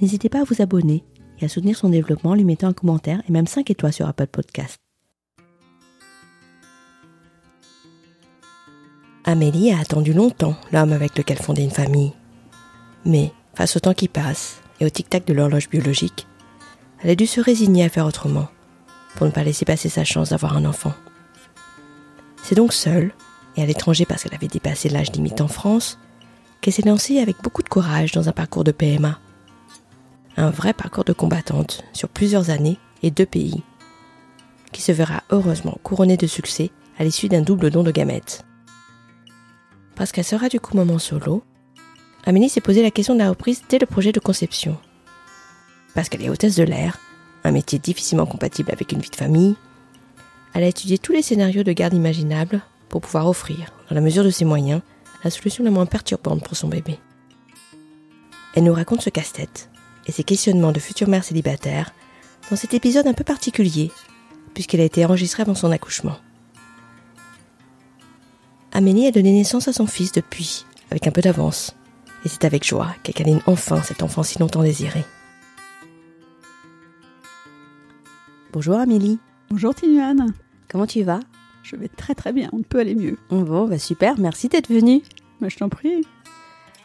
n'hésitez pas à vous abonner et à soutenir son développement en lui mettant un commentaire et même 5 étoiles sur Apple Podcast. Amélie a attendu longtemps l'homme avec lequel fonder une famille. Mais, face au temps qui passe et au tic-tac de l'horloge biologique, elle a dû se résigner à faire autrement, pour ne pas laisser passer sa chance d'avoir un enfant. C'est donc seule, et à l'étranger parce qu'elle avait dépassé l'âge limite en France, qu'elle s'est lancée avec beaucoup de courage dans un parcours de PMA. Un vrai parcours de combattante sur plusieurs années et deux pays, qui se verra heureusement couronné de succès à l'issue d'un double don de gamètes. Parce qu'elle sera du coup maman solo, Amélie s'est posé la question de la reprise dès le projet de conception. Parce qu'elle est hôtesse de l'air, un métier difficilement compatible avec une vie de famille, elle a étudié tous les scénarios de garde imaginables pour pouvoir offrir, dans la mesure de ses moyens, la solution la moins perturbante pour son bébé. Elle nous raconte ce casse-tête et ses questionnements de future mère célibataire dans cet épisode un peu particulier, puisqu'elle a été enregistrée avant son accouchement. Amélie a donné naissance à son fils depuis, avec un peu d'avance, et c'est avec joie qu'elle câline enfin cet enfant si longtemps désiré. Bonjour Amélie. Bonjour Tinuane. Comment tu vas? Je vais très très bien, on peut aller mieux. Bon, bah super, merci d'être venue. Bah, je t'en prie.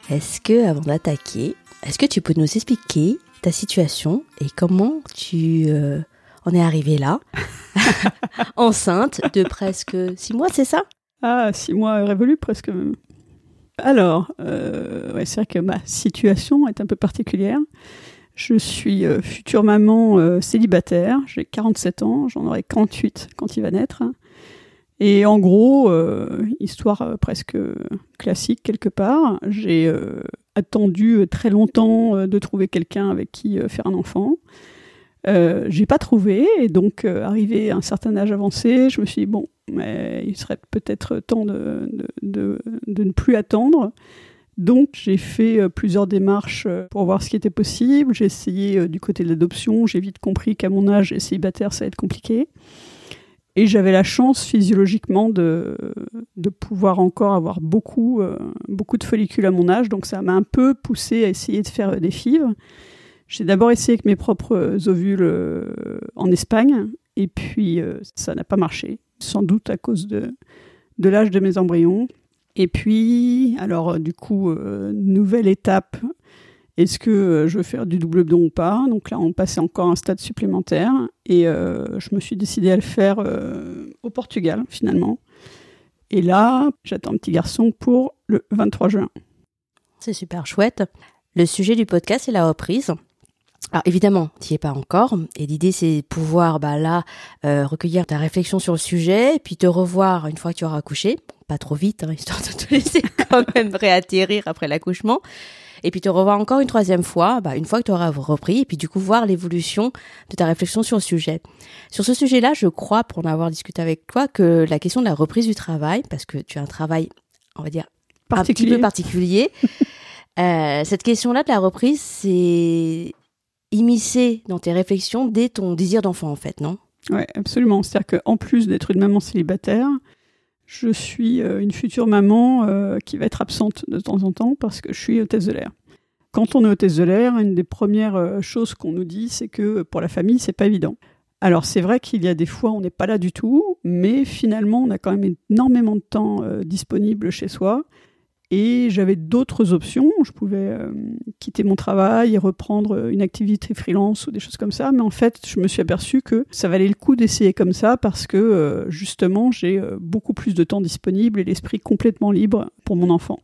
Est-ce que, avant d'attaquer, est-ce que tu peux nous expliquer ta situation et comment tu euh, en es arrivée là, enceinte de presque six mois, c'est ça? Ah, six mois révolus presque. Alors, euh, ouais, c'est vrai que ma situation est un peu particulière. Je suis euh, future maman euh, célibataire, j'ai 47 ans, j'en aurai 48 quand il va naître. Et en gros, histoire presque classique quelque part, j'ai attendu très longtemps de trouver quelqu'un avec qui faire un enfant. Euh, j'ai pas trouvé, et donc arrivé à un certain âge avancé, je me suis dit, bon, mais il serait peut-être temps de, de, de, ne plus attendre. Donc j'ai fait plusieurs démarches pour voir ce qui était possible. J'ai essayé du côté de l'adoption. J'ai vite compris qu'à mon âge, célibataire, ça va être compliqué. Et j'avais la chance physiologiquement de, de pouvoir encore avoir beaucoup, euh, beaucoup de follicules à mon âge. Donc ça m'a un peu poussé à essayer de faire des fives. J'ai d'abord essayé avec mes propres ovules en Espagne. Et puis ça n'a pas marché. Sans doute à cause de, de l'âge de mes embryons. Et puis, alors du coup, euh, nouvelle étape, est-ce que euh, je veux faire du double don ou pas? Donc là, on passait encore un stade supplémentaire et euh, je me suis décidée à le faire euh, au Portugal finalement. Et là, j'attends un petit garçon pour le 23 juin. C'est super chouette. Le sujet du podcast, c'est la reprise. Alors évidemment, tu n'y es pas encore, et l'idée c'est de pouvoir bah, là recueillir ta réflexion sur le sujet, et puis te revoir une fois que tu auras accouché, pas trop vite, hein, histoire de te laisser quand même réatterrir après l'accouchement, et puis te revoir encore une troisième fois, bah, une fois que tu auras repris, et puis du coup voir l'évolution de ta réflexion sur le sujet. Sur ce sujet-là, je crois, pour en avoir discuté avec toi, que la question de la reprise du travail, parce que tu as un travail, on va dire, un petit peu particulier, euh, cette question-là de la reprise, c'est immiscé dans tes réflexions dès ton désir d'enfant, en fait, non? Oui, absolument. C'est-à-dire qu'en plus d'être une maman célibataire, je suis une future maman euh, qui va être absente de temps en temps parce que je suis hôtesse de l'air. Quand on est hôtesse de l'air, une des premières euh, choses qu'on nous dit, c'est que pour la famille, c'est pas évident. Alors c'est vrai qu'il y a des fois on n'est pas là du tout, mais finalement on a quand même énormément de temps euh, disponible chez soi Et j'avais d'autres options. Je pouvais euh, quitter mon travail et reprendre une activité freelance ou des choses comme ça. Mais en fait, je me suis aperçue que ça valait le coup d'essayer comme ça parce que euh, justement, j'ai euh, beaucoup plus de temps disponible et l'esprit complètement libre pour mon enfant.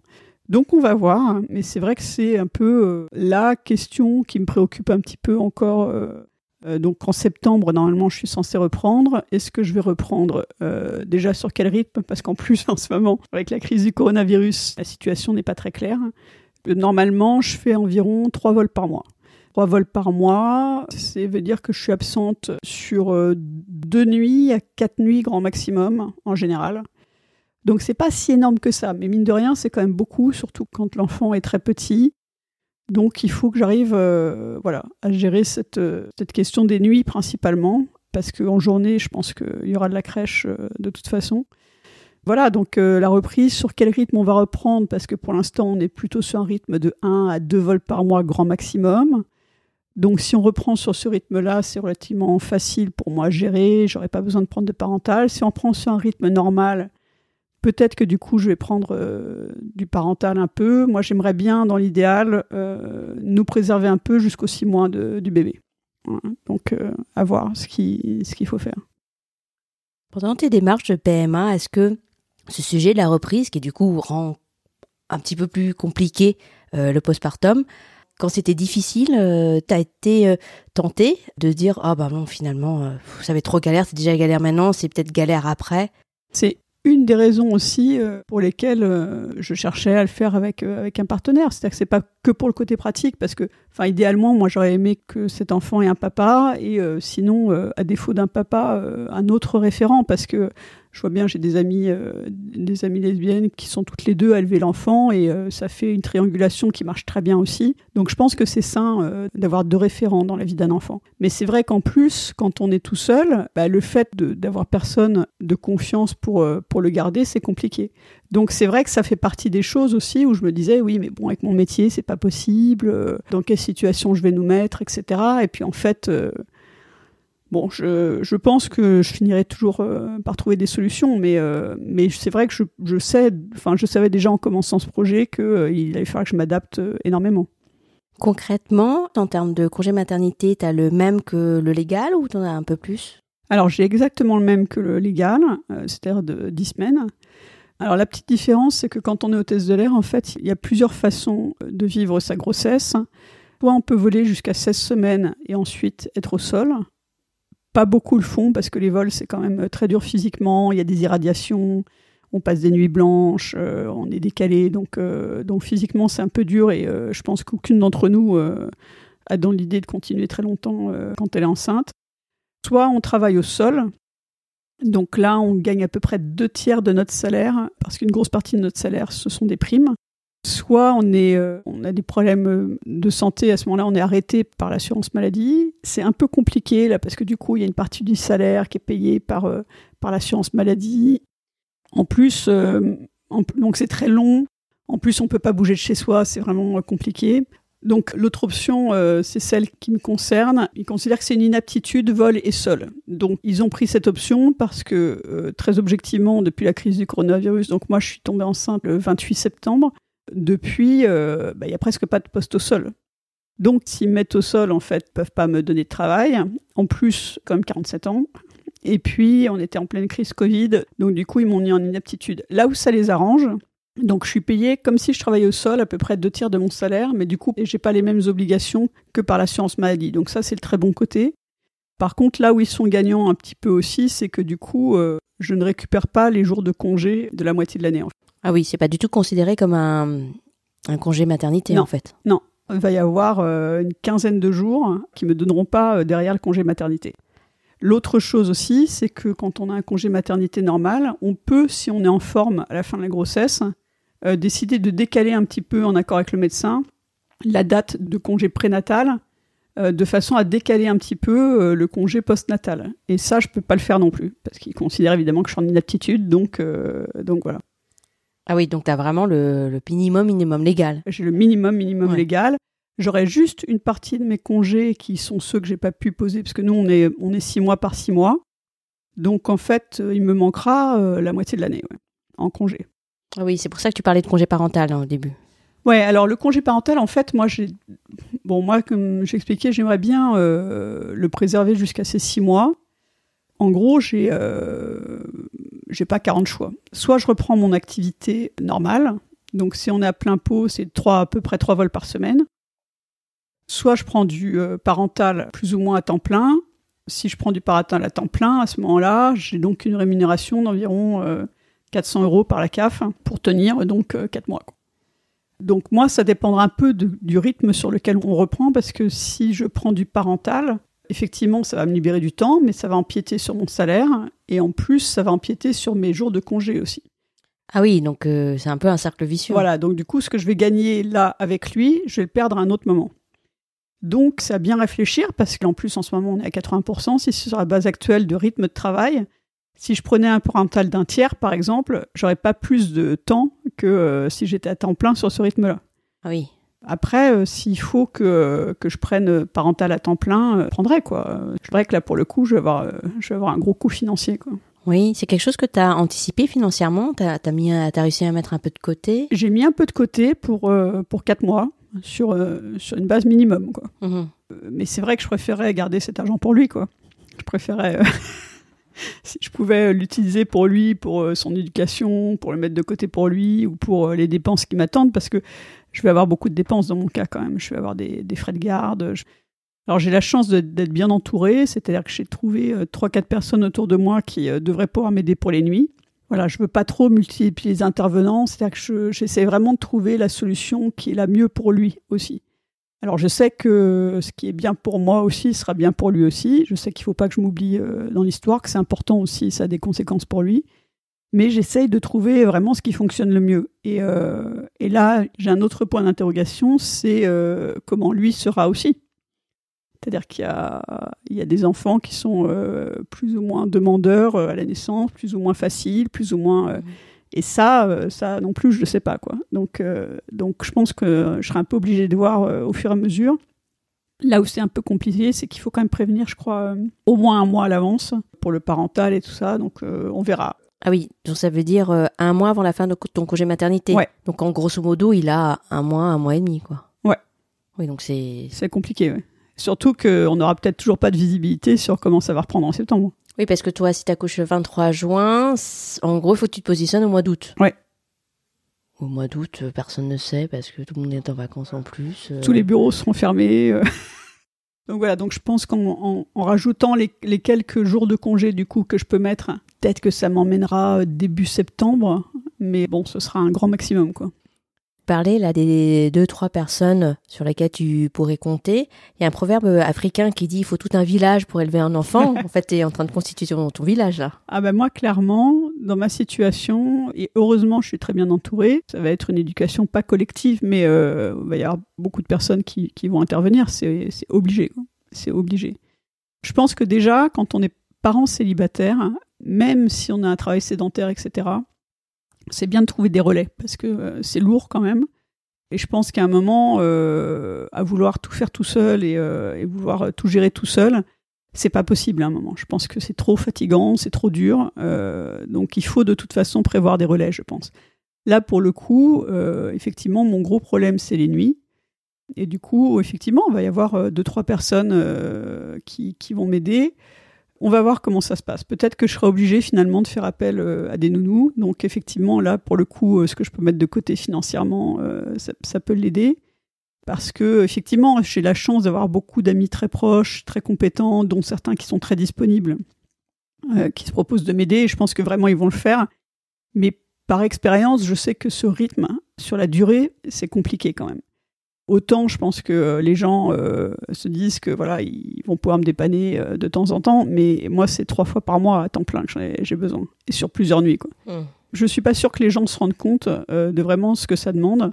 Donc on va voir, mais c'est vrai que c'est un peu la question qui me préoccupe un petit peu encore donc en septembre, normalement, je suis censée reprendre. Est-ce que je vais reprendre euh, déjà sur quel rythme? Parce qu'en plus, en ce moment, avec la crise du coronavirus, la situation n'est pas très claire. Normalement, je fais environ trois vols par mois. Trois vols par mois, ça veut dire que je suis absente sur euh, deux nuits à quatre nuits grand maximum en général. Donc c'est pas si énorme que ça, mais mine de rien, c'est quand même beaucoup, surtout quand l'enfant est très petit. Donc il faut que j'arrive euh, voilà, à gérer cette, euh, cette question des nuits principalement, parce qu'en journée, je pense qu'il y aura de la crèche euh, de toute façon. Voilà, donc la reprise, sur quel rythme on va reprendre, parce que pour l'instant, on est plutôt sur un rythme de 1 à 2 vols par mois grand maximum. Donc si on reprend sur ce rythme-là, c'est relativement facile pour moi à gérer, j'aurais pas besoin de prendre de parental. Si on prend sur un rythme normal, Peut-être que du coup, je vais prendre euh, du parental un peu. Moi, j'aimerais bien, dans l'idéal, euh, nous préserver un peu jusqu'aux six mois du bébé. Donc, euh, à voir ce qu'il ce qu'il faut faire. Pendant tes démarches de PMA, est-ce que ce sujet de la reprise, qui du coup rend un petit peu plus compliqué le postpartum, quand c'était difficile, tu as été tenté de dire ah bah non finalement ça va être trop galère, c'est déjà galère maintenant, c'est peut-être galère après? C'est une des raisons aussi euh, pour lesquelles euh, je cherchais à le faire avec, euh, avec un partenaire. C'est-à-dire que c'est pas que pour le côté pratique, parce que, enfin, idéalement, moi, j'aurais aimé que cet enfant ait un papa, et sinon, à défaut d'un papa, un autre référent, parce que je vois bien, j'ai des amis, des amies lesbiennes qui sont toutes les deux à élever l'enfant, et ça fait une triangulation qui marche très bien aussi. Donc, je pense que c'est sain d'avoir deux référents dans la vie d'un enfant. Mais c'est vrai qu'en plus, quand on est tout seul, bah, le fait d'avoir personne de confiance pour, pour le garder, c'est compliqué. Donc c'est vrai que ça fait partie des choses aussi où je me disais oui mais bon avec mon métier c'est pas possible, euh, dans quelle situation je vais nous mettre, etc. Et puis en fait euh, bon je, je, pense que je finirai toujours euh, par trouver des solutions, mais mais c'est vrai que je, je sais, enfin je savais déjà en commençant ce projet qu'il allait falloir que je m'adapte énormément. Concrètement, en termes de congé maternité, tu as le même que le légal ou tu en as un peu plus? Alors j'ai exactement le même que le légal, c'est-à-dire de 10 semaines. Alors la petite différence, c'est que quand on est hôtesse de l'air, en fait, il y a plusieurs façons de vivre sa grossesse. Soit on peut voler jusqu'à 16 semaines et ensuite être au sol. Pas beaucoup le font parce que les vols, c'est quand même très dur physiquement, il y a des irradiations, on passe des nuits blanches, euh, on est décalé, donc, euh, donc physiquement c'est un peu dur et euh, je pense qu'aucune d'entre nous a dans l'idée de continuer très longtemps quand elle est enceinte. Soit on travaille au sol, donc là, on gagne à peu près deux tiers de notre salaire, parce qu'une grosse partie de notre salaire, ce sont des primes. Soit on, est, euh, on a des problèmes euh, de santé, à ce moment-là, on est arrêté par l'assurance maladie. C'est un peu compliqué, là, parce que du coup, il y a une partie du salaire qui est payée par, euh, par l'assurance maladie. En plus, donc c'est très long. En plus, on peut pas bouger de chez soi, c'est vraiment compliqué. Donc l'autre option, c'est celle qui me concerne. Ils considèrent que c'est une inaptitude, vol et sol. Donc ils ont pris cette option parce que, très objectivement, depuis la crise du coronavirus, donc moi je suis tombée enceinte le 28 septembre, depuis, euh, bah, il n'y a presque pas de poste au sol. Donc s'ils me mettent au sol, en fait, peuvent pas me donner de travail. En plus, comme 47 ans. Et puis, on était en pleine crise Covid, donc du coup, ils m'ont mis en inaptitude. Là où ça les arrange, donc je suis payée comme si je travaillais au sol, à peu près deux tiers de mon salaire, mais du coup, j'ai pas les mêmes obligations que par l'assurance maladie. Donc ça, c'est le très bon côté. Par contre, là où ils sont gagnants un petit peu aussi, c'est que du coup, euh, je ne récupère pas les jours de congé de la moitié de l'année. Ah oui, c'est pas du tout considéré comme un, congé maternité en fait. Non, il va y avoir euh, une quinzaine de jours qui me donneront pas euh, derrière le congé maternité. L'autre chose aussi, c'est que quand on a un congé maternité normal, on peut, si on est en forme à la fin de la grossesse, euh, décider de décaler un petit peu en accord avec le médecin la date de congé prénatal de façon à décaler un petit peu le congé postnatal. Et ça, je peux pas le faire non plus, parce qu'il considère évidemment que je suis en inaptitude, donc, donc voilà. Ah oui, donc tu as vraiment le, minimum, minimum légal. J'ai le minimum, minimum légal. J'aurais juste une partie de mes congés qui sont ceux que j'ai pas pu poser, parce que nous, on est, on est six mois par six mois. Donc, en fait, il me manquera la moitié de l'année en congé. Ah oui, c'est pour ça que tu parlais de congé parental hein, au début. Ouais, alors le congé parental, en fait, moi, j'ai, bon, moi, comme j'expliquais, j'aimerais bien euh, le préserver jusqu'à ces six mois. En gros, j'ai, euh, j'ai pas 40 choix. Soit je reprends mon activité normale, donc si on est à plein pot, c'est trois, à peu près trois vols par semaine. Soit je prends du euh, parental plus ou moins à temps plein. Si je prends du parental à temps plein, à ce moment-là, j'ai donc une rémunération d'environ 400 euros par la CAF pour tenir donc 4 mois. Quoi. Donc moi, ça dépendra un peu du rythme sur lequel on reprend, parce que si je prends du parental, effectivement, ça va me libérer du temps, mais ça va empiéter sur mon salaire, et en plus, ça va empiéter sur mes jours de congé aussi. Ah oui, donc euh, c'est un peu un cercle vicieux. Voilà, donc du coup, ce que je vais gagner là avec lui, je vais le perdre à un autre moment. Donc, c'est à bien réfléchir, parce qu'en plus, en ce moment, on est à 80%. Si c'est sur la base actuelle de rythme de travail, si je prenais un parental d'un tiers, par exemple, j'aurais pas plus de temps que euh, si j'étais à temps plein sur ce rythme-là. Ah oui. Après, euh, s'il faut que, que je prenne parental à temps plein, euh, je prendrai quoi. Je dirais que là, pour le coup, je vais avoir, je vais avoir un gros coût financier quoi. Oui, c'est quelque chose que tu as anticipé financièrement Tu as, réussi à mettre un peu de côté? J'ai mis un peu de côté pour, pour 4 mois, sur, sur une base minimum. Quoi. Mmh mais c'est vrai que je préférais garder cet argent pour lui. Quoi. Je préférais si je pouvais l'utiliser pour lui, pour euh, son éducation, pour le mettre de côté pour lui ou pour euh, les dépenses qui m'attendent, parce que je vais avoir beaucoup de dépenses dans mon cas quand même. Je vais avoir des, frais de garde. Alors j'ai la chance d'être bien entourée, c'est-à-dire que j'ai trouvé euh, trois, quatre personnes autour de moi qui devraient pouvoir m'aider pour les nuits. Voilà, je veux pas trop multiplier les intervenants, c'est-à-dire que j'essaie vraiment de trouver la solution qui est la mieux pour lui aussi. Alors je sais que ce qui est bien pour moi aussi sera bien pour lui aussi. Je sais qu'il ne faut pas que je m'oublie euh, dans l'histoire, que c'est important aussi, ça a des conséquences pour lui. Mais j'essaye de trouver vraiment ce qui fonctionne le mieux. Et, euh, là, j'ai un autre point d'interrogation, c'est euh, comment lui sera aussi. C'est-à-dire qu'il y a, des enfants qui sont plus ou moins demandeurs à la naissance, plus ou moins faciles, plus ou moins... Mmh. Et ça, euh, ça non plus, je ne sais pas. quoi. Donc, euh, donc je pense que je serai un peu obligée de voir euh, au fur et à mesure. Là où c'est un peu compliqué, c'est qu'il faut quand même prévenir, je crois, au moins un mois à l'avance pour le parental et tout ça. Donc on verra. Ah oui, donc ça veut dire un mois avant la fin de ton congé maternité. Ouais. Donc en grosso modo, il a un mois, un mois et demi, quoi. Ouais. Oui, donc c'est. C'est compliqué, ouais. Surtout qu'on n'aura peut-être toujours pas de visibilité sur comment ça va reprendre en septembre. Oui, parce que toi, si tu accouches le 23 juin, en gros, il faut que tu te positionnes au mois d'août. Ouais. Au mois d'août, euh, personne ne sait parce que tout le monde est en vacances en plus. Euh. Tous les bureaux seront fermés. Euh. donc voilà, donc je pense qu'en en, rajoutant les, les, quelques jours de congé du coup que je peux mettre, peut-être que ça m'emmènera début septembre, mais bon, ce sera un grand maximum quoi parler là des deux trois personnes sur lesquelles tu pourrais compter. Il y a un proverbe africain qui dit il faut tout un village pour élever un enfant. en fait, tu es en train de constituer ton village là. Ah ben moi clairement, dans ma situation et heureusement, je suis très bien entourée. Ça va être une éducation pas collective, mais euh, il va y avoir beaucoup de personnes qui, qui vont intervenir. C'est obligé. C'est obligé. Je pense que déjà, quand on est parent célibataire, même si on a un travail sédentaire, etc., c'est bien de trouver des relais parce que euh, c'est lourd quand même. Et je pense qu'à un moment, euh, à vouloir tout faire tout seul et, euh, vouloir tout gérer tout seul, c'est pas possible à un moment. Je pense que c'est trop fatigant, c'est trop dur. donc il faut de toute façon prévoir des relais, je pense. Là, pour le coup, effectivement, mon gros problème, c'est les nuits. Et du coup, effectivement, il va y avoir deux, trois personnes qui, qui, vont m'aider. On va voir comment ça se passe. Peut-être que je serai obligée finalement de faire appel euh, à des nounous. Donc effectivement, là, pour le coup, euh, ce que je peux mettre de côté financièrement, euh, ça, peut l'aider. Parce que effectivement, j'ai la chance d'avoir beaucoup d'amis très proches, très compétents, dont certains qui sont très disponibles, qui se proposent de m'aider. Je pense que vraiment ils vont le faire. Mais par expérience, je sais que ce rythme, sur la durée, c'est compliqué quand même. Autant je pense que euh, les gens euh, se disent que voilà ils vont pouvoir me dépanner euh, de temps en temps, mais moi c'est trois fois par mois à temps plein que j'ai besoin et sur plusieurs nuits quoi. Mmh. Je suis pas sûre que les gens se rendent compte de vraiment ce que ça demande,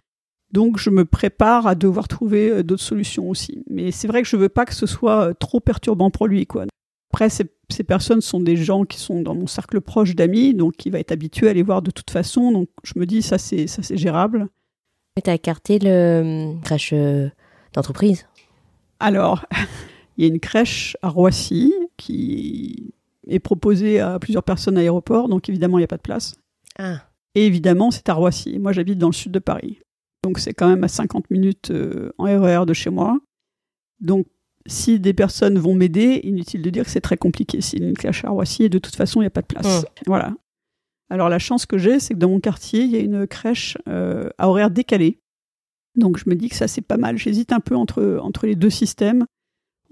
donc je me prépare à devoir trouver d'autres solutions aussi. Mais c'est vrai que je veux pas que ce soit trop perturbant pour lui quoi. Après ces, ces personnes sont des gens qui sont dans mon cercle proche d'amis, donc il va être habitué à les voir de toute façon, donc je me dis ça c'est ça c'est gérable. Tu as écarté le euh, crèche euh, d'entreprise Alors, il y a une crèche à Roissy qui est proposée à plusieurs personnes à l'aéroport, donc évidemment, il n'y a pas de place. Ah. Et évidemment, c'est à Roissy. Moi, j'habite dans le sud de Paris. Donc, c'est quand même à 50 minutes euh, en RER de chez moi. Donc, si des personnes vont m'aider, inutile de dire que c'est très compliqué. A une crèche à Roissy, de toute façon, il n'y a pas de place. Mmh. Voilà. Alors, la chance que j'ai, c'est que dans mon quartier, il y a une crèche euh, à horaire décalé. Donc, je me dis que ça, c'est pas mal. J'hésite un peu entre, les deux systèmes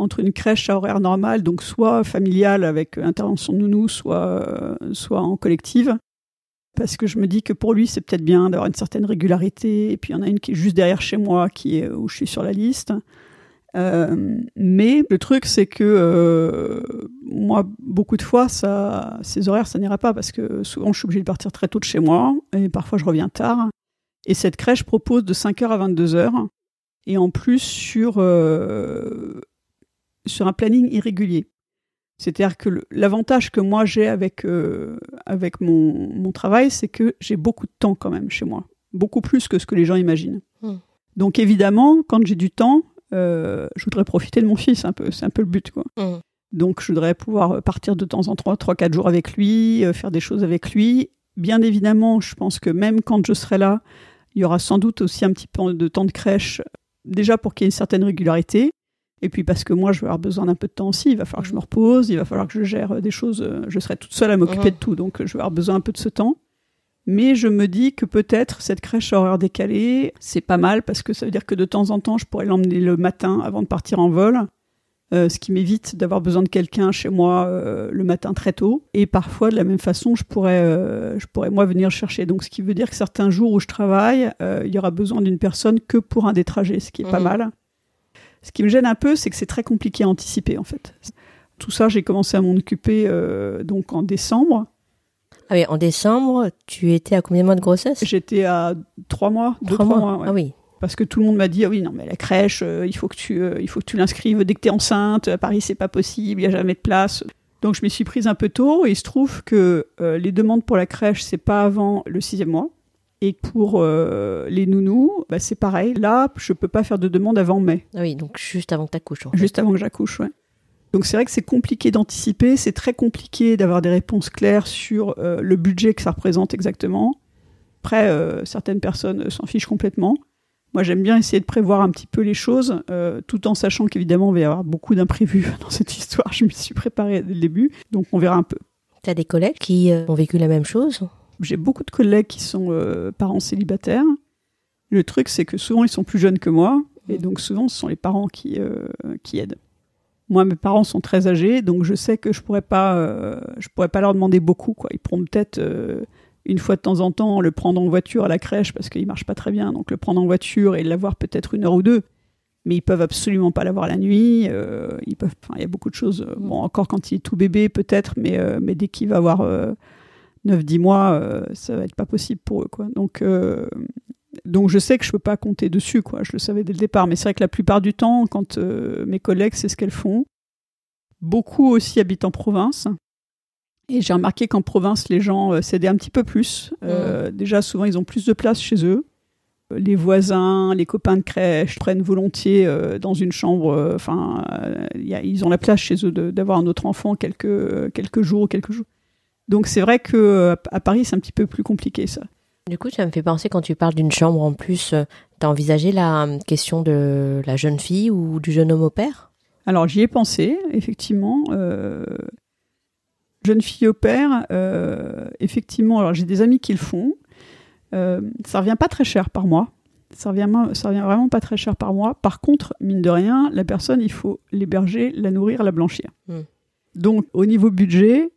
entre une crèche à horaire normal, donc soit familiale avec intervention de nounou, soit, euh, soit en collective. Parce que je me dis que pour lui, c'est peut-être bien d'avoir une certaine régularité. Et puis il y en a une qui est juste derrière chez moi, qui est où je suis sur la liste. Euh, mais le truc, c'est que euh, moi, beaucoup de fois, ça, ces horaires, ça n'ira pas parce que souvent, je suis obligée de partir très tôt de chez moi et parfois, je reviens tard. Et cette crèche propose de 5h à 22h et en plus sur euh, sur un planning irrégulier. C'est-à-dire que l'avantage que moi j'ai avec, avec mon, mon travail, c'est que j'ai beaucoup de temps quand même chez moi. Beaucoup plus que ce que les gens imaginent. Hmm. Donc évidemment, quand j'ai du temps, je voudrais profiter de mon fils un peu. C'est un peu le but. Quoi. Mmh. Donc je voudrais pouvoir partir de temps en temps, 3-4 jours avec lui, euh, faire des choses avec lui. Bien évidemment, je pense que même quand je serai là, il y aura sans doute aussi un petit peu de temps de crèche, déjà pour qu'il y ait une certaine régularité. Et puis parce que moi, je vais avoir besoin d'un peu de temps aussi. Il va falloir que je me repose, il va falloir que je gère euh, des choses. euh, Je serai toute seule à m'occuper Mhm. de tout, donc euh, je vais avoir besoin un peu de ce temps. Mais je me dis que peut-être cette crèche à horaire décalé, c'est pas mal parce que ça veut dire que de temps en temps, je pourrais l'emmener le matin avant de partir en vol. euh, ce qui m'évite d'avoir besoin de quelqu'un chez moi euh, le matin très tôt. Et parfois, de la même façon, je pourrais, euh, je pourrais moi venir chercher. Donc, ce qui veut dire que certains jours où je travaille, il y aura besoin d'une personne que pour un des trajets, ce qui est pas Mhm. mal. Ce qui me gêne un peu, c'est que c'est très compliqué à anticiper, en fait. Tout ça, j'ai commencé à m'en occuper donc en décembre. Ah oui, en décembre, tu étais à combien de mois de grossesse? J'étais à trois mois, deux, Trois trois mois. mois. ouais. Ah oui. Parce que tout le monde m'a dit ah oui non mais la crèche euh, il faut que tu euh, il faut que tu l'inscrives dès que tu es enceinte à Paris c'est pas possible il y a jamais de place donc je m'y suis prise un peu tôt et il se trouve que euh, les demandes pour la crèche c'est pas avant le sixième mois et pour euh, les nounous bah, c'est pareil là je peux pas faire de demande avant mai Ah oui, donc juste avant que t'accouches. en fait. juste avant que j'accouche ouais. Donc c'est vrai que c'est compliqué d'anticiper c'est très compliqué d'avoir des réponses claires sur euh, le budget que ça représente exactement après euh, certaines personnes s'en fichent complètement moi, j'aime bien essayer de prévoir un petit peu les choses, euh, tout en sachant qu'évidemment, il va y avoir beaucoup d'imprévus dans cette histoire. Je m'y suis préparée dès le début, donc on verra un peu. T'as des collègues qui euh, ont vécu la même chose? J'ai beaucoup de collègues qui sont euh, parents célibataires. Le truc, c'est que souvent, ils sont plus jeunes que moi, et donc souvent, ce sont les parents qui, euh, qui aident. Moi, mes parents sont très âgés, donc je sais que je pourrais pas, euh, je pourrais pas leur demander beaucoup. Ils pourront peut-être euh, une fois de temps en temps le prendre en voiture à la crèche parce qu'il marche pas très bien, donc le prendre en voiture et l'avoir peut-être une heure ou deux. Mais ils peuvent absolument pas l'avoir la nuit. euh, ils peuvent, il y a beaucoup de choses. Bon, encore quand il est tout bébé peut-être, mais dès qu'il va avoir euh, 9-10 mois, ça va être pas possible pour eux. Donc donc je sais que je peux pas compter dessus, quoi. Je le savais dès le départ, mais c'est vrai que la plupart du temps, quand euh, mes collègues, c'est ce qu'elles font. Beaucoup aussi habitent en province. Et j'ai remarqué qu'en province, les gens euh, s'aidaient un petit peu plus. Euh, Déjà, souvent, ils ont plus de place chez eux. Euh, Les voisins, les copains de crèche prennent volontiers dans une chambre. Enfin, ils ont la place chez eux d'avoir un autre enfant quelques, quelques jours, quelques jours. Donc c'est vrai que à Paris, c'est un petit peu plus compliqué ça. Du coup, ça me fait penser quand tu parles d'une chambre en plus, euh, t'as envisagé la euh, question de la jeune fille ou du jeune homme au père Alors j'y ai pensé, effectivement. euh, jeune fille au père, euh, effectivement, alors j'ai des amis qui le font. Euh, ça revient pas très cher par mois. Ça revient, ça revient vraiment pas très cher par mois. Par contre, mine de rien, la personne, il faut l'héberger, la nourrir, la blanchir. Hmm. Donc, au niveau budget,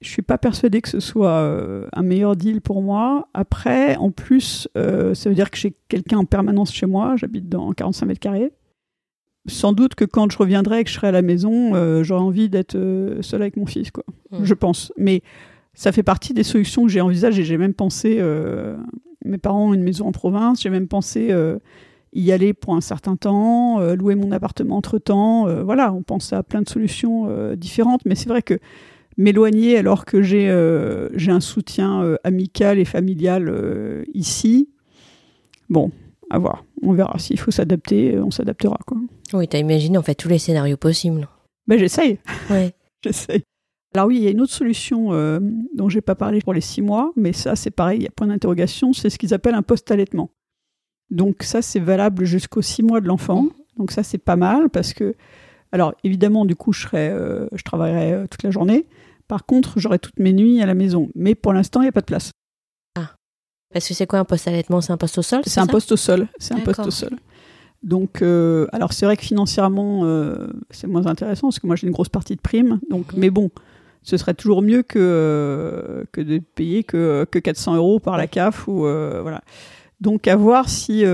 je suis pas persuadée que ce soit euh, un meilleur deal pour moi. Après, en plus, euh, ça veut dire que j'ai quelqu'un en permanence chez moi. J'habite dans 45 mètres carrés sans doute que quand je reviendrai et que je serai à la maison, euh, j'aurai envie d'être seule avec mon fils, quoi. Je pense. Mais ça fait partie des solutions que j'ai envisagées. J'ai même pensé, mes parents ont une maison en province, j'ai même pensé y aller pour un certain temps, louer mon appartement entre temps. voilà, on pense à plein de solutions différentes. Mais c'est vrai que m'éloigner alors que j'ai euh, un soutien euh, amical et familial euh, ici, bon, à voir. On verra s'il faut s'adapter, on s'adaptera, quoi. Oui, t'as imaginé en fait tous les scénarios possibles. Ben, j'essaye. Ouais. J'essaye. Alors oui, il y a une autre solution euh, dont j'ai pas parlé pour les six mois, mais ça c'est pareil, il y a point d'interrogation, c'est ce qu'ils appellent un post-allaitement. Donc ça c'est valable jusqu'aux six mois de l'enfant. Mmh. Donc ça c'est pas mal parce que, alors évidemment du coup je serai, je travaillerai toute la journée. Par contre j'aurai toutes mes nuits à la maison, mais pour l'instant il n'y a pas de place. Parce que c'est quoi un poste allaitement C'est un poste au sol C'est un poste au sol. C'est un poste au sol. Donc, euh, alors c'est vrai que financièrement, euh, c'est moins intéressant parce que moi j'ai une grosse partie de prime. Donc, Mhm. mais bon, ce serait toujours mieux que euh, que de payer que que 400 euros par la CAF ou voilà. Donc à voir si.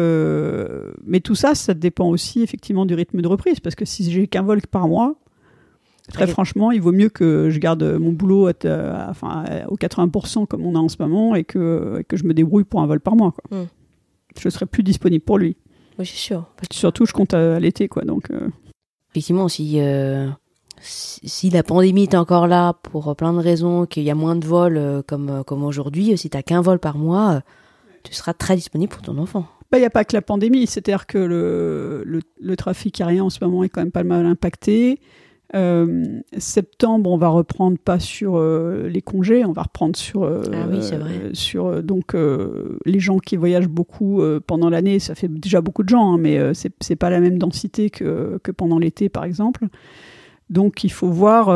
Mais tout ça, ça dépend aussi effectivement du rythme de reprise parce que si j'ai qu'un vol par mois. Très franchement, il vaut mieux que je garde mon boulot à, à- enfin, à- aux 80% comme on a en ce moment et que, et que je me débrouille pour un vol par mois. Quoi. Mhm. Je serai plus disponible pour lui. Oui, c'est sûr. Que, Surtout, je compte à, à l'été, quoi. Donc, euh, Effectivement, si, euh, si, si la pandémie est encore là pour plein de raisons, qu'il y a moins de vols euh, comme, comme aujourd'hui, si t'as qu'un vol par mois, euh, tu seras très disponible pour ton enfant. bah, il n'y a pas que la pandémie. C'est-à-dire que le, le, le trafic aérien en ce moment est quand même pas mal impacté. Euh, septembre, on va reprendre pas sur euh, les congés, on va reprendre sur euh, Ah oui, c'est vrai. sur donc les gens qui voyagent beaucoup pendant l'année. Ça fait déjà beaucoup de gens, hein, mais c'est c'est pas la même densité que que pendant l'été, par exemple. Donc, il faut voir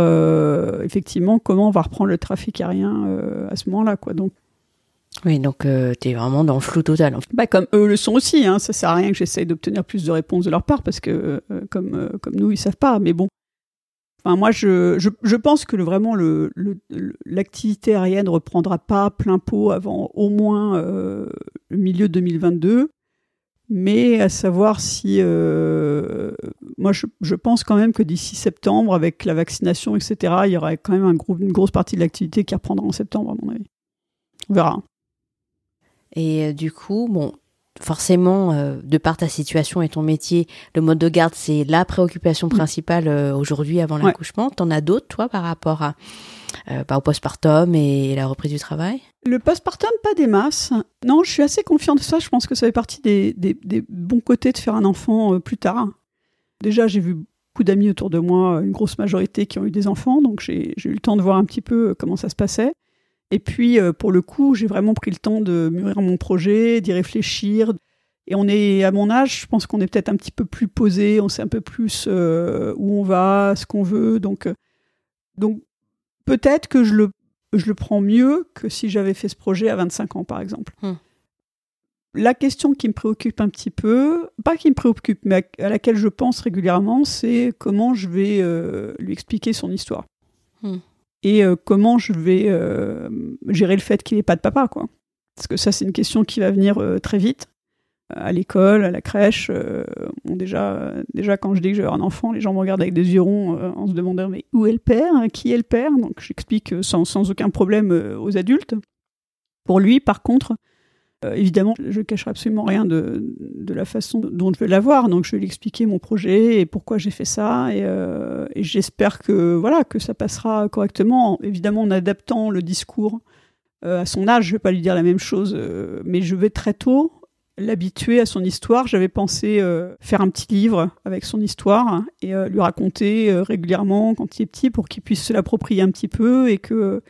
effectivement comment on va reprendre le trafic aérien à ce moment-là, quoi. Donc Oui, donc euh, t'es vraiment dans le flou total. bah, comme eux le sont aussi, hein, ça sert à rien que j'essaye d'obtenir plus de réponses de leur part parce que euh, comme, euh, comme nous, ils savent pas. Mais bon, enfin, moi, je, je, je pense que vraiment le, l'activité aérienne reprendra pas plein pot avant au moins euh, le milieu 2022. Mais à savoir si, euh, moi, je, je pense quand même que d'ici septembre, avec la vaccination, etc., il y aura quand même un gros, une grosse partie de l'activité qui reprendra en septembre, à mon avis. On verra. Et euh, du coup, bon, forcément, euh, de par ta situation et ton métier, le mode de garde, c'est la préoccupation principale euh, aujourd'hui avant Ouais. l'accouchement. T'en as d'autres, toi, par rapport à, euh, bah, au postpartum et la reprise du travail? Le postpartum, pas des masses. Non, je suis assez confiante de ça. Je pense que ça fait partie des, des- des bons côtés de faire un enfant plus tard. Déjà, j'ai vu beaucoup d'amis autour de moi, une grosse majorité qui ont eu des enfants, donc j'ai eu le temps de voir un petit peu comment ça se passait. Et puis, euh, pour le coup, j'ai vraiment pris le temps de mûrir mon projet, d'y réfléchir. Et on est à mon âge, je pense qu'on est peut-être un petit peu plus posé, on sait un peu plus euh, où on va, ce qu'on veut. Donc, euh, donc peut-être que je le je le prends mieux que si j'avais fait ce projet à 25 ans, par exemple. Hmm. La question qui me préoccupe un petit peu, pas qui me préoccupe, mais à, à laquelle je pense régulièrement, c'est comment je vais euh, lui expliquer son histoire. Hmm. Et euh, comment je vais euh, gérer le fait qu'il n'ait pas de papa, quoi. Parce que ça, c'est une question qui va venir euh, très vite. À l'école, à la crèche, déjà, déjà quand je dis que avoir un enfant, les gens me regardent avec des yeux ronds en se demandant mais où est le père Qui est le père? Donc j'explique sans, aucun problème aux adultes. Pour lui, par contre, euh, évidemment, je ne cacherai absolument rien de, de la façon dont je vais l'avoir. Donc je vais lui expliquer mon projet et pourquoi j'ai fait ça. Et, euh, j'espère que, voilà, que ça passera correctement. Évidemment, en adaptant le discours euh, à son âge, je ne vais pas lui dire la même chose, mais je vais très tôt l'habituer à son histoire. J'avais pensé faire un petit livre avec son histoire et lui raconter régulièrement quand il est petit pour qu'il puisse se l'approprier un petit peu et que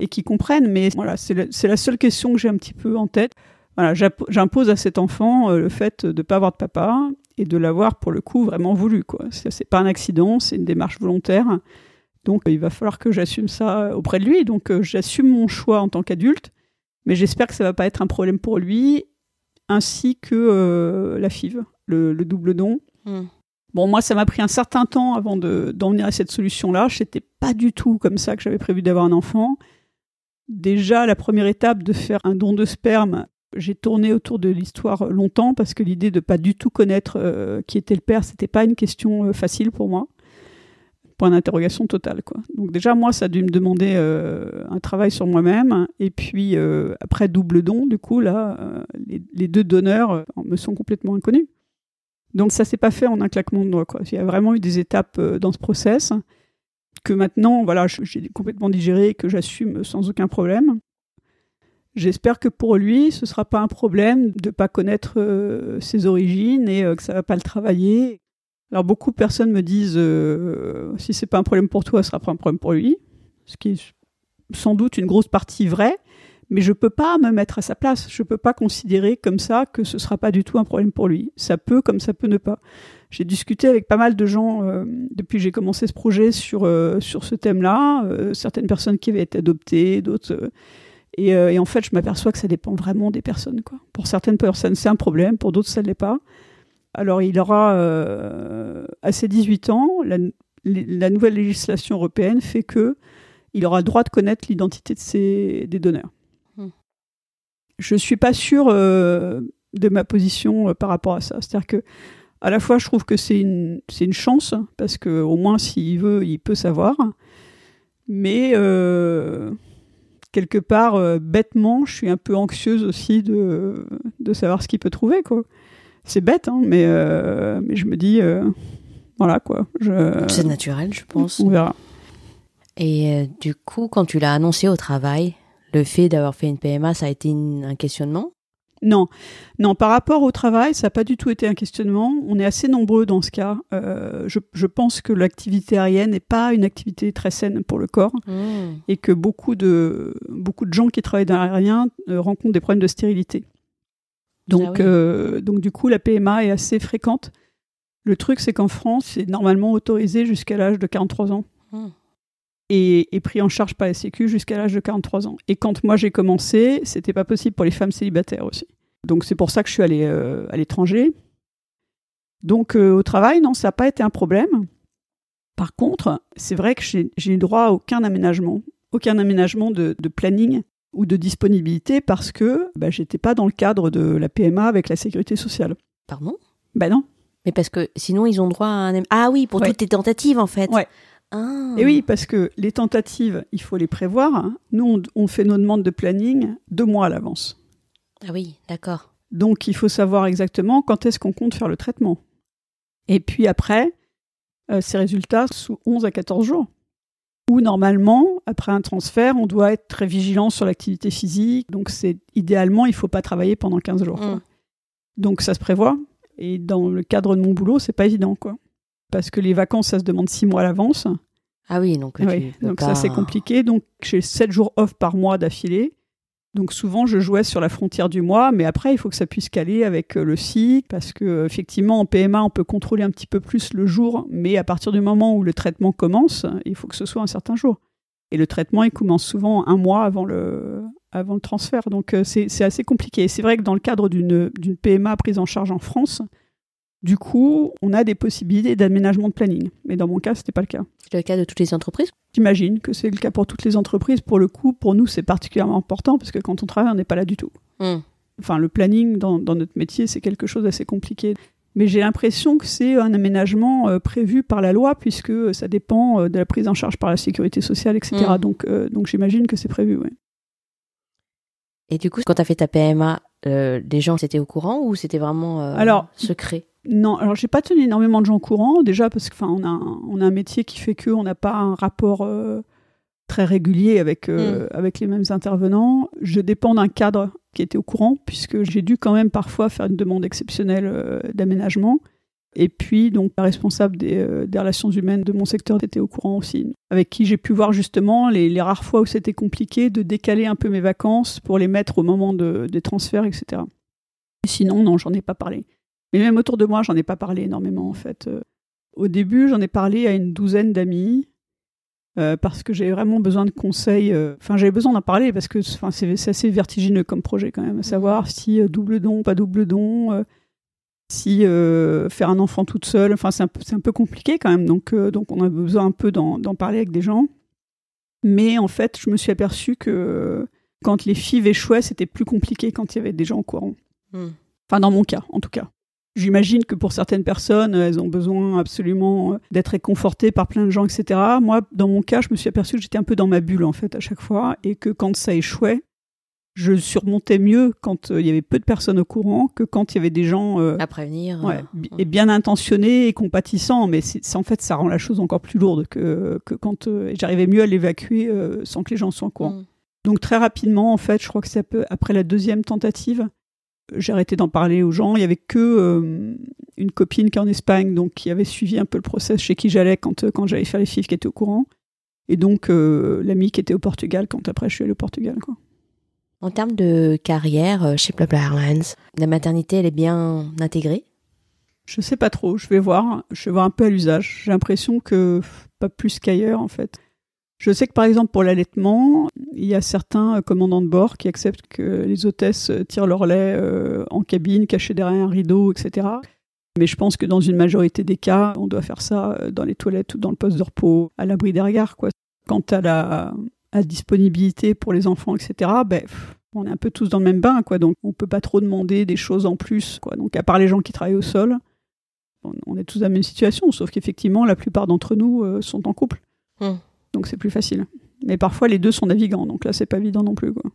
et qu'il comprenne. Mais voilà, c'est la, seule question que j'ai un petit peu en tête. Voilà, j'impose à cet enfant euh, le fait de ne pas avoir de papa et de l'avoir pour le coup vraiment voulu. Quoi. C'est, pas un accident, c'est une démarche volontaire. Donc euh, il va falloir que j'assume ça auprès de lui. Donc euh, j'assume mon choix en tant qu'adulte, mais j'espère que ça va pas être un problème pour lui ainsi que euh, la FIV, le, le double don. Hmm. Bon, moi, ça m'a pris un certain temps avant de, d'en venir à cette solution-là. C'était pas du tout comme ça que j'avais prévu d'avoir un enfant. Déjà, la première étape de faire un don de sperme, j'ai tourné autour de l'histoire longtemps parce que l'idée de pas du tout connaître euh, qui était le père, c'était pas une question euh, facile pour moi. Point d'interrogation totale, quoi. Donc déjà, moi, ça a dû me demander euh, un travail sur moi-même. Et puis, après double don, du coup, là, les, deux donneurs me sont complètement inconnus. Donc ça s'est pas fait en un claquement de doigts. Il y a vraiment eu des étapes dans ce process que maintenant, voilà, j'ai complètement digéré et que j'assume sans aucun problème. J'espère que pour lui, ce sera pas un problème de pas connaître euh, ses origines et euh, que ça va pas le travailler. Alors beaucoup de personnes me disent euh, si c'est pas un problème pour toi, ce sera pas un problème pour lui. ce qui est sans doute une grosse partie vraie, mais je peux pas me mettre à sa place. Je peux pas considérer comme ça que ce sera pas du tout un problème pour lui. Ça peut comme ça peut ne pas. J'ai discuté avec pas mal de gens euh, depuis que j'ai commencé ce projet sur euh, sur ce thème-là. Euh, certaines personnes qui avaient été adoptées, d'autres. Et, en fait, je m'aperçois que ça dépend vraiment des personnes. Pour certaines personnes, c'est un problème. Pour d'autres, ça ne l'est pas. Alors, il aura à ses 18 ans, la, la nouvelle législation européenne fait que il aura le droit de connaître l'identité de ses, des donneurs. Je suis pas sûre euh, de ma position euh, par rapport à ça. C'est-à-dire que, à la fois, je trouve que c'est une, c'est une chance, parce que au moins, s'il veut, il peut savoir. Mais euh, quelque part, bêtement, je suis un peu anxieuse aussi de, de savoir ce qu'il peut trouver. Quoi. C'est bête, hein, mais, mais je me dis, voilà quoi. Je... C'est naturel, je pense. On verra. Et euh, du coup, quand tu l'as annoncé au travail, le fait d'avoir fait une PMA, ça a été un questionnement? Non, non. Par rapport au travail, ça n'a pas du tout été un questionnement. On est assez nombreux dans ce cas. Euh, je, je, pense que l'activité aérienne n'est pas une activité très saine pour le corps mmh. et que beaucoup de beaucoup de gens qui travaillent dans l'aérien euh, rencontrent des problèmes de stérilité. Donc, ah euh, donc du coup, la PMA est assez fréquente. Le truc, c'est qu'en France, c'est normalement autorisé jusqu'à l'âge de 43 ans. Mmh et, pris en charge par la Sécu jusqu'à l'âge de 43 ans. Et quand moi j'ai commencé, c'était pas possible pour les femmes célibataires aussi. Donc c'est pour ça que je suis allée euh, à l'étranger. Donc euh, au travail, non, ça n'a pas été un problème. Par contre, c'est vrai que j'ai eu droit à aucun aménagement, aucun aménagement de, planning ou de disponibilité parce que bah, j'étais pas dans le cadre de la PMA avec la sécurité sociale. Pardon? Ben non. Mais parce que sinon ils ont droit à un... Ah oui, pour toutes tes tentatives en fait. Ouais. Ah. Et oui, parce que les tentatives, il faut les prévoir. Nous, on, fait nos demandes de planning deux mois à l'avance. Ah oui, d'accord. Donc, il faut savoir exactement quand est-ce qu'on compte faire le traitement. Et puis après, euh, ces résultats sous 11 à 14 jours. Ou normalement, après un transfert, on doit être très vigilant sur l'activité physique. Donc, c'est idéalement, il ne faut pas travailler pendant 15 jours. Mm. Donc, ça se prévoit. Et dans le cadre de mon boulot, c'est pas évident, quoi parce que les vacances, ça se demande six mois à l'avance. Ah oui, donc, donc ça c'est compliqué. Donc j'ai sept jours off par mois d'affilée. Donc souvent je jouais sur la frontière du mois, mais après il faut que ça puisse caler avec euh, le cycle parce que effectivement en PMA on peut contrôler un petit peu plus le jour, mais à partir du moment où le traitement commence, il faut que ce soit un certain jour. Et le traitement il commence souvent un mois avant le avant le transfert, donc euh, c'est assez compliqué. C'est vrai que dans le cadre d'une PMA prise en charge en France, du coup, on a des possibilités d'aménagement de planning. Mais dans mon cas, ce n'était pas le cas. C'est le cas de toutes les entreprises J'imagine que c'est le cas pour toutes les entreprises. Pour le coup, pour nous, c'est particulièrement important parce que quand on travaille, on n'est pas là du tout. Hmm. Enfin, le planning dans, notre métier, c'est quelque chose d'assez compliqué. Mais j'ai l'impression que c'est un aménagement euh, prévu par la loi puisque ça dépend euh, de la prise en charge par la sécurité sociale, etc. Hmm. Donc, euh, donc j'imagine que c'est prévu. Et du coup, quand tu as fait ta PMA, les gens étaient au courant ou c'était vraiment Alors, secret? Non, alors j'ai pas tenu énormément de gens courants, déjà parce que on a, un, on a un métier qui fait qu'on n'a pas un rapport euh, très régulier avec, euh, mm. avec les mêmes intervenants. Je dépends d'un cadre qui était au courant, puisque j'ai dû quand même parfois faire une demande exceptionnelle euh, d'aménagement. Et puis, donc, la responsable des, des, relations humaines de mon secteur était au courant aussi, avec qui j'ai pu voir justement les, les rares fois où c'était compliqué de décaler un peu mes vacances pour les mettre au moment de, des transferts, etc. Sinon, non, j'en ai pas parlé. Mais même autour de moi, j'en ai pas parlé énormément en fait. Euh, au début, j'en ai parlé à une douzaine d'amis. Euh, parce que j'avais vraiment besoin de conseils. Euh, enfin, j'avais besoin d'en parler parce que c'est assez vertigineux comme projet quand même, à savoir si double don, pas double don, si faire un enfant toute seule. Enfin, c'est un, un, peu compliqué quand même. Donc, donc on a besoin un peu d'en parler avec des gens. Mais en fait, je me suis aperçue que quand les filles échouaient, c'était plus compliqué quand il y avait des gens au courant. Hmm. Enfin, dans mon cas, en tout cas. J'imagine que pour certaines personnes, elles ont besoin absolument d'être réconfortées par plein de gens, etc. Moi, dans mon cas, je me suis aperçue que j'étais un peu dans ma bulle, en fait, à chaque fois, et que quand ça échouait, je surmontais mieux quand euh, il y avait peu de personnes au courant que quand il y avait des gens euh, à prévenir ouais, euh, et bien intentionnés et compatissants mais c'est en fait ça rend la chose encore plus lourde que, que quand j'arrivais mieux à l'évacuer sans que les gens soient au courant mm. donc très rapidement en fait je crois que c'est après la deuxième tentative j'ai arrêté d'en parler aux gens. Il y avait que une copine qui est en Espagne, donc qui avait suivi un peu le process chez qui j'allais quand, quand j'allais faire les filles, qui était au courant. Et donc, l'ami qui était au Portugal quand après je suis allée au Portugal. Quoi. En termes de carrière euh, chez Blabla Airlines, la maternité, elle est bien intégrée? Je sais pas trop, je vais voir. Je vais voir un peu à l'usage. J'ai l'impression que pas plus qu'ailleurs, en fait. Je sais que par exemple pour l'allaitement, il y a certains commandants de bord qui acceptent que les hôtesses tirent leur lait euh, en cabine, cachées derrière un rideau, etc. Mais je pense que dans une majorité des cas, on doit faire ça euh, dans les toilettes ou dans le poste de repos, à l'abri des regards. Quoi. Quant à la, à disponibilité pour les enfants, etc., ben, pff, on est un peu tous dans le même bain, quoi. Donc on peut pas trop demander des choses en plus, quoi. Donc à part les gens qui travaillent au sol, on, est tous dans la même situation, sauf qu'effectivement la plupart d'entre nous euh, sont en couple, Hmm. donc c'est plus facile. Mais parfois les deux sont navigants, donc là c'est pas évident non plus, quoi.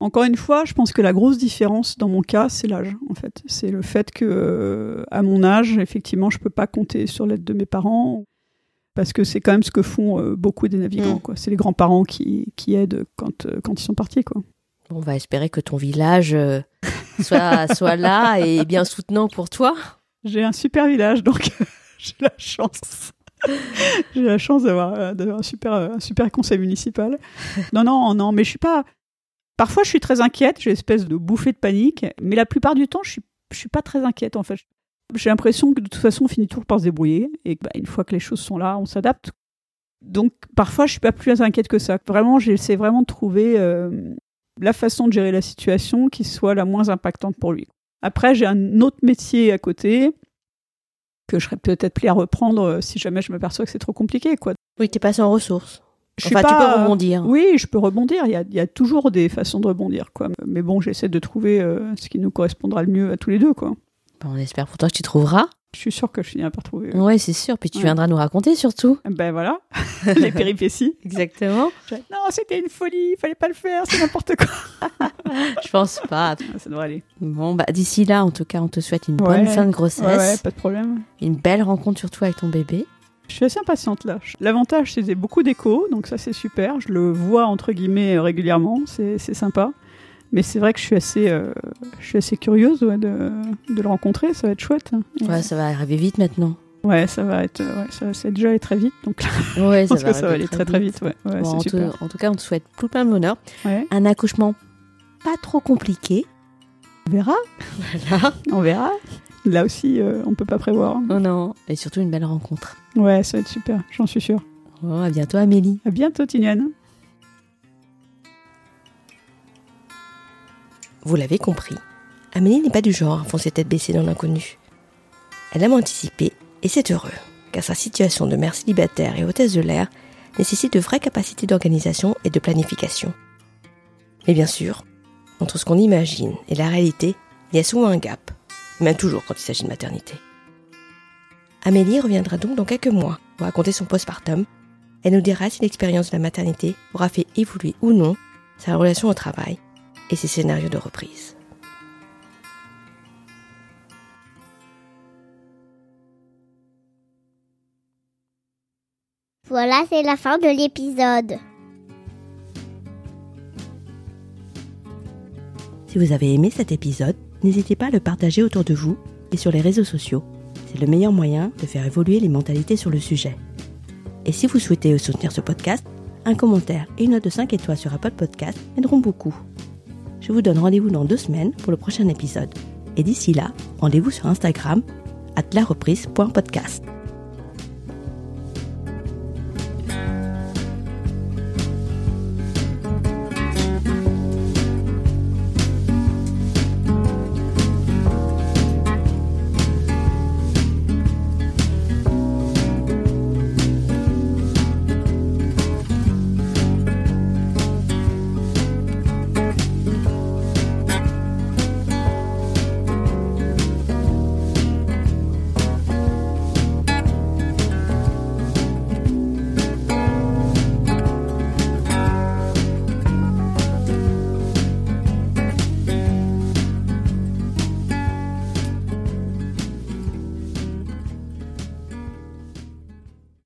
Encore une fois, je pense que la grosse différence dans mon cas, c'est l'âge, en fait. C'est le fait que, euh, à mon âge, effectivement, je peux pas compter sur l'aide de mes parents, parce que c'est quand même ce que font euh, beaucoup des navigants, Mm. quoi. C'est les grands-parents qui, qui aident quand, euh, quand ils sont partis, quoi. On va espérer que ton village euh, soit, soit là et bien soutenant pour toi. J'ai un super village, donc j'ai la chance. j'ai la chance d'avoir d'avoir un super, un super conseil municipal. Non, non, non, mais je suis pas. Parfois, je suis très inquiète, j'ai une espèce de bouffée de panique, mais la plupart du temps, je suis, je suis pas très inquiète en fait. J'ai l'impression que de toute façon, on finit toujours par se débrouiller et bah, une fois que les choses sont là, on s'adapte. Donc, parfois, je suis pas plus inquiète que ça. Vraiment, j'essaie vraiment de trouver euh, la façon de gérer la situation qui soit la moins impactante pour lui. Après, j'ai un autre métier à côté que je serais peut-être prêt à reprendre euh, si jamais je m'aperçois que c'est trop compliqué. Quoi. Oui, t'es passé en ressources. Je suis Enfin, tu peux rebondir. Oui, je peux rebondir. Il y a, il y a toujours des façons de rebondir. Quoi. Mais bon, j'essaie de trouver euh, ce qui nous correspondra le mieux à tous les deux. Quoi. Ben, on espère pour toi que tu trouveras. Je suis sûre que je finirai par trouver. Ouais, c'est sûr. Puis tu Ouais. viendras nous raconter surtout. Ben voilà, les péripéties. Exactement. Non, c'était une folie, il fallait pas le faire, c'est n'importe quoi. Je pense pas. Ça devrait aller. Bon, bah d'ici là, en tout cas, on te souhaite une Ouais. bonne fin de grossesse, Ouais, ouais, pas de problème. une belle rencontre surtout avec ton bébé. Je suis assez impatiente là. L'avantage, c'est que j'ai beaucoup d'échos, donc ça c'est super. Je le vois entre guillemets régulièrement, c'est c'est sympa. Mais c'est vrai que je suis assez, euh, je suis assez curieuse ouais, de, de le rencontrer, ça va être chouette. Et- Ouais, ça va arriver vite maintenant. Ouais, ça va être, euh, ouais, ça, ça va déjà aller très vite, donc Ouais, je pense que ça va aller très très vite. Bon, en, tout, super. en tout cas, on te souhaite tout plein de bonheur. Un accouchement pas trop compliqué. On verra, Voilà. on verra. Là aussi, euh, on peut pas prévoir. Oh non. Et surtout une belle rencontre. Ouais, ça va être super, j'en suis sûre. Oh, à bientôt, Amélie. À bientôt, Tiniane. Vous l'avez compris, Amélie n'est pas du genre à foncer tête baissée dans l'inconnu. Elle aime anticiper, et c'est heureux, car sa situation de mère célibataire et hôtesse de l'air nécessite de vraies capacités d'organisation et de planification. Mais bien sûr, entre ce qu'on imagine et la réalité, il y a souvent un gap, même toujours quand il s'agit de maternité. Amélie reviendra donc dans quelques mois pour raconter son postpartum. Elle nous dira si l'expérience de la maternité aura fait évoluer ou non sa relation au travail et ses scénarios de reprise. Voilà, c'est la fin de l'épisode. Si vous avez aimé cet épisode, n'hésitez pas à le partager autour de vous et sur les réseaux sociaux. C'est le meilleur moyen de faire évoluer les mentalités sur le sujet. Et si vous souhaitez soutenir ce podcast, un commentaire et une note de 5 étoiles sur Apple Podcast aideront beaucoup. Je vous donne rendez-vous dans deux semaines pour le prochain épisode. Et d'ici là, rendez-vous sur Instagram, at lareprise.podcast.